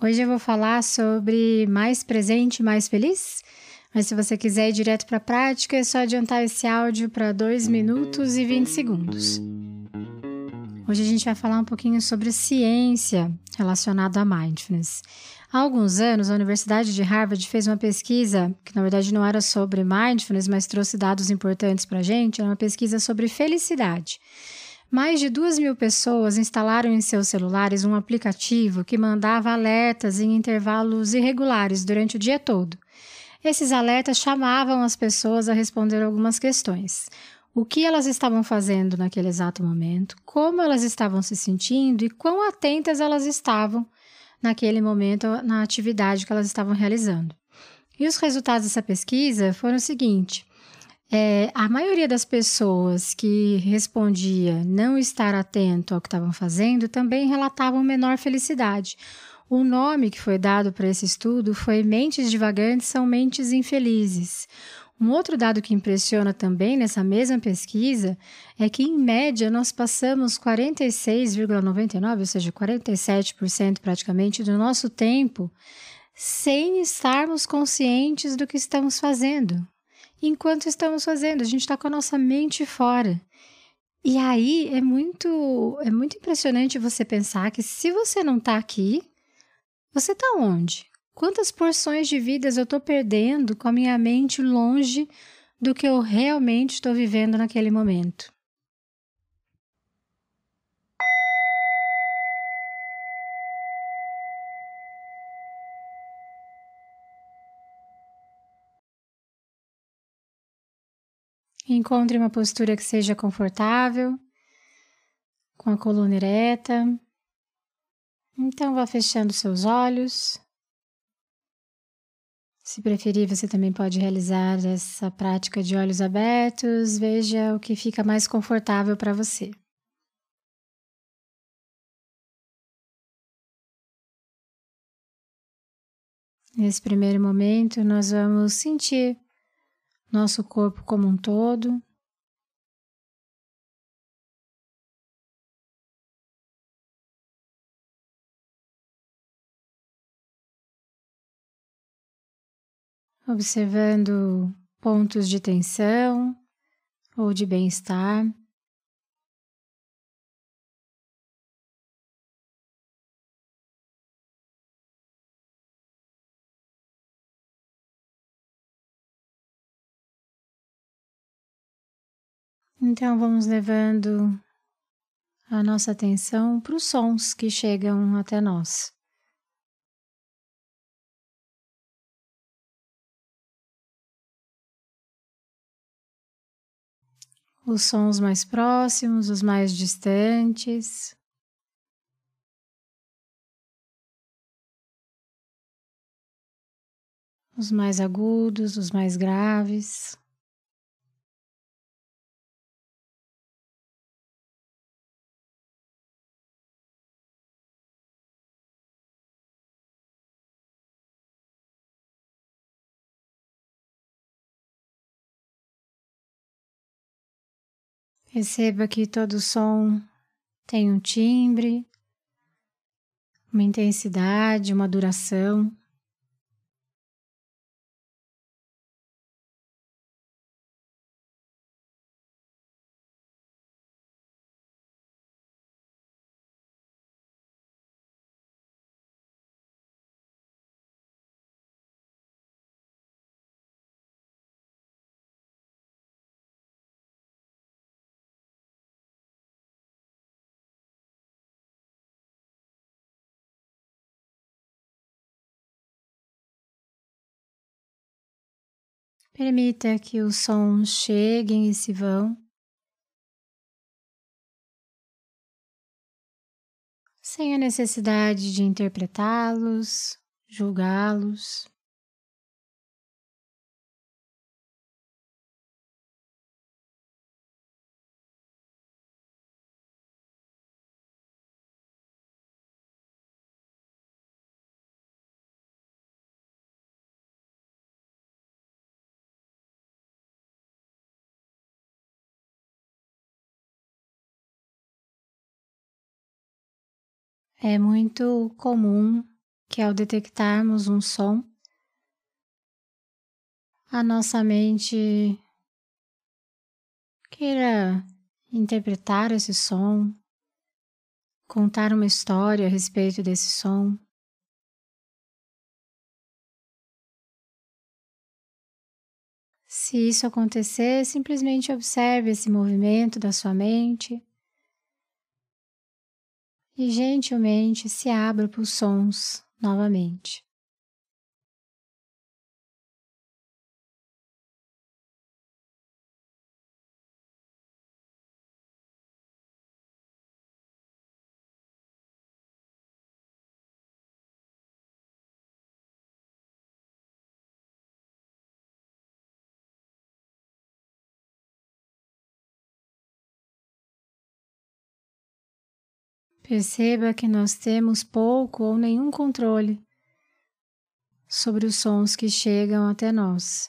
Hoje eu vou falar sobre mais presente, mais feliz. Mas se você quiser ir direto para a prática, é só adiantar esse áudio para 2 minutos e 20 segundos. Hoje a gente vai falar um pouquinho sobre ciência relacionada a mindfulness. Há alguns anos, a Universidade de Harvard fez uma pesquisa, que na verdade não era sobre mindfulness, mas trouxe dados importantes para a gente, era uma pesquisa sobre felicidade. Mais de duas mil pessoas instalaram em seus celulares um aplicativo que mandava alertas em intervalos irregulares durante o dia todo. Esses alertas chamavam as pessoas a responder algumas questões. O que elas estavam fazendo naquele exato momento, como elas estavam se sentindo e quão atentas elas estavam naquele momento na atividade que elas estavam realizando. E os resultados dessa pesquisa foram o seguinte: é, a maioria das pessoas que respondia não estar atento ao que estavam fazendo também relatavam menor felicidade. O nome que foi dado para esse estudo foi Mentes Divagantes são Mentes Infelizes. Um outro dado que impressiona também nessa mesma pesquisa é que, em média, nós passamos 46,99%, ou seja, 47% praticamente do nosso tempo sem estarmos conscientes do que estamos fazendo enquanto estamos fazendo. A gente está com a nossa mente fora. E aí é muito, é muito impressionante você pensar que se você não está aqui, você está onde? Quantas porções de vidas eu estou perdendo com a minha mente longe do que eu realmente estou vivendo naquele momento? Encontre uma postura que seja confortável, com a coluna ereta. Então, vá fechando seus olhos. Se preferir, você também pode realizar essa prática de olhos abertos. Veja o que fica mais confortável para você. Nesse primeiro momento, nós vamos sentir nosso corpo como um todo. Observando pontos de tensão ou de bem-estar. Então vamos levando a nossa atenção para os sons que chegam até nós. Os sons mais próximos, os mais distantes. Os mais agudos, os mais graves. Perceba que todo som tem um timbre, uma intensidade, uma duração. Permita que os sons cheguem e se vão, sem a necessidade de interpretá-los, julgá-los. É muito comum que ao detectarmos um som, a nossa mente queira interpretar esse som, contar uma história a respeito desse som. Se isso acontecer, simplesmente observe esse movimento da sua mente e gentilmente se abra para os sons novamente. Perceba que nós temos pouco ou nenhum controle sobre os sons que chegam até nós.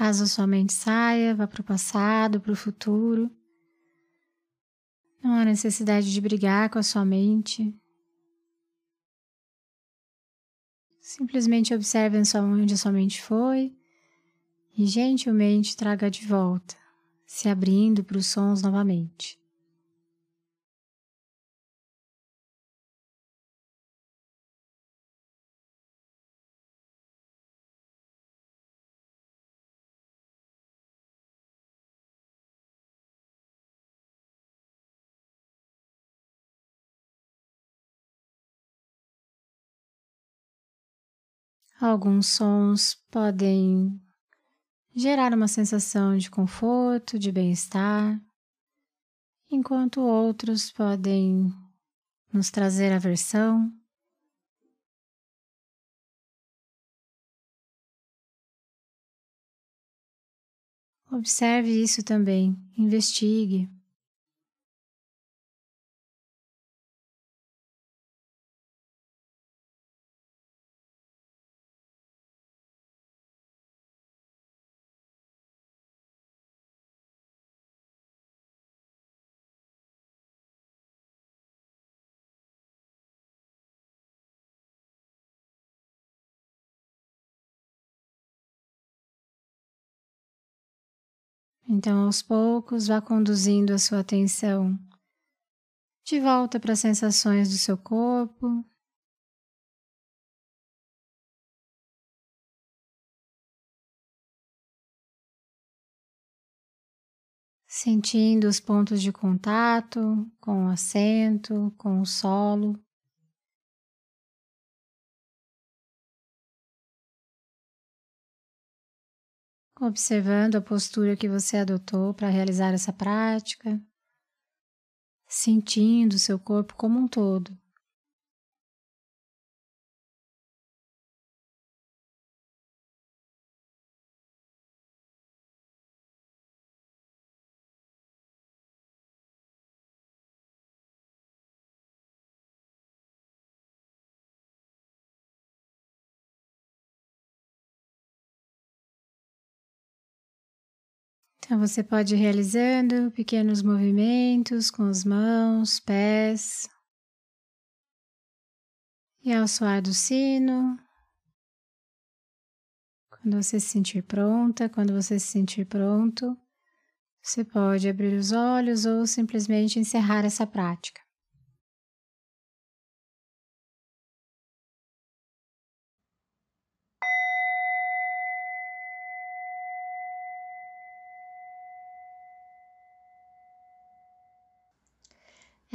Caso sua mente saia, vá para o passado, para o futuro. Não há necessidade de brigar com a sua mente. Simplesmente observe onde a sua mente foi e gentilmente traga de volta, se abrindo para os sons novamente. Alguns sons podem gerar uma sensação de conforto, de bem-estar, enquanto outros podem nos trazer aversão. Observe isso também, investigue. Então, aos poucos, vá conduzindo a sua atenção de volta para as sensações do seu corpo. Sentindo os pontos de contato com o assento, com o solo. Observando a postura que você adotou para realizar essa prática, sentindo seu corpo como um todo. Então você pode ir realizando pequenos movimentos com as mãos, pés. E ao soar do sino, quando você se sentir pronta, quando você se sentir pronto, você pode abrir os olhos ou simplesmente encerrar essa prática.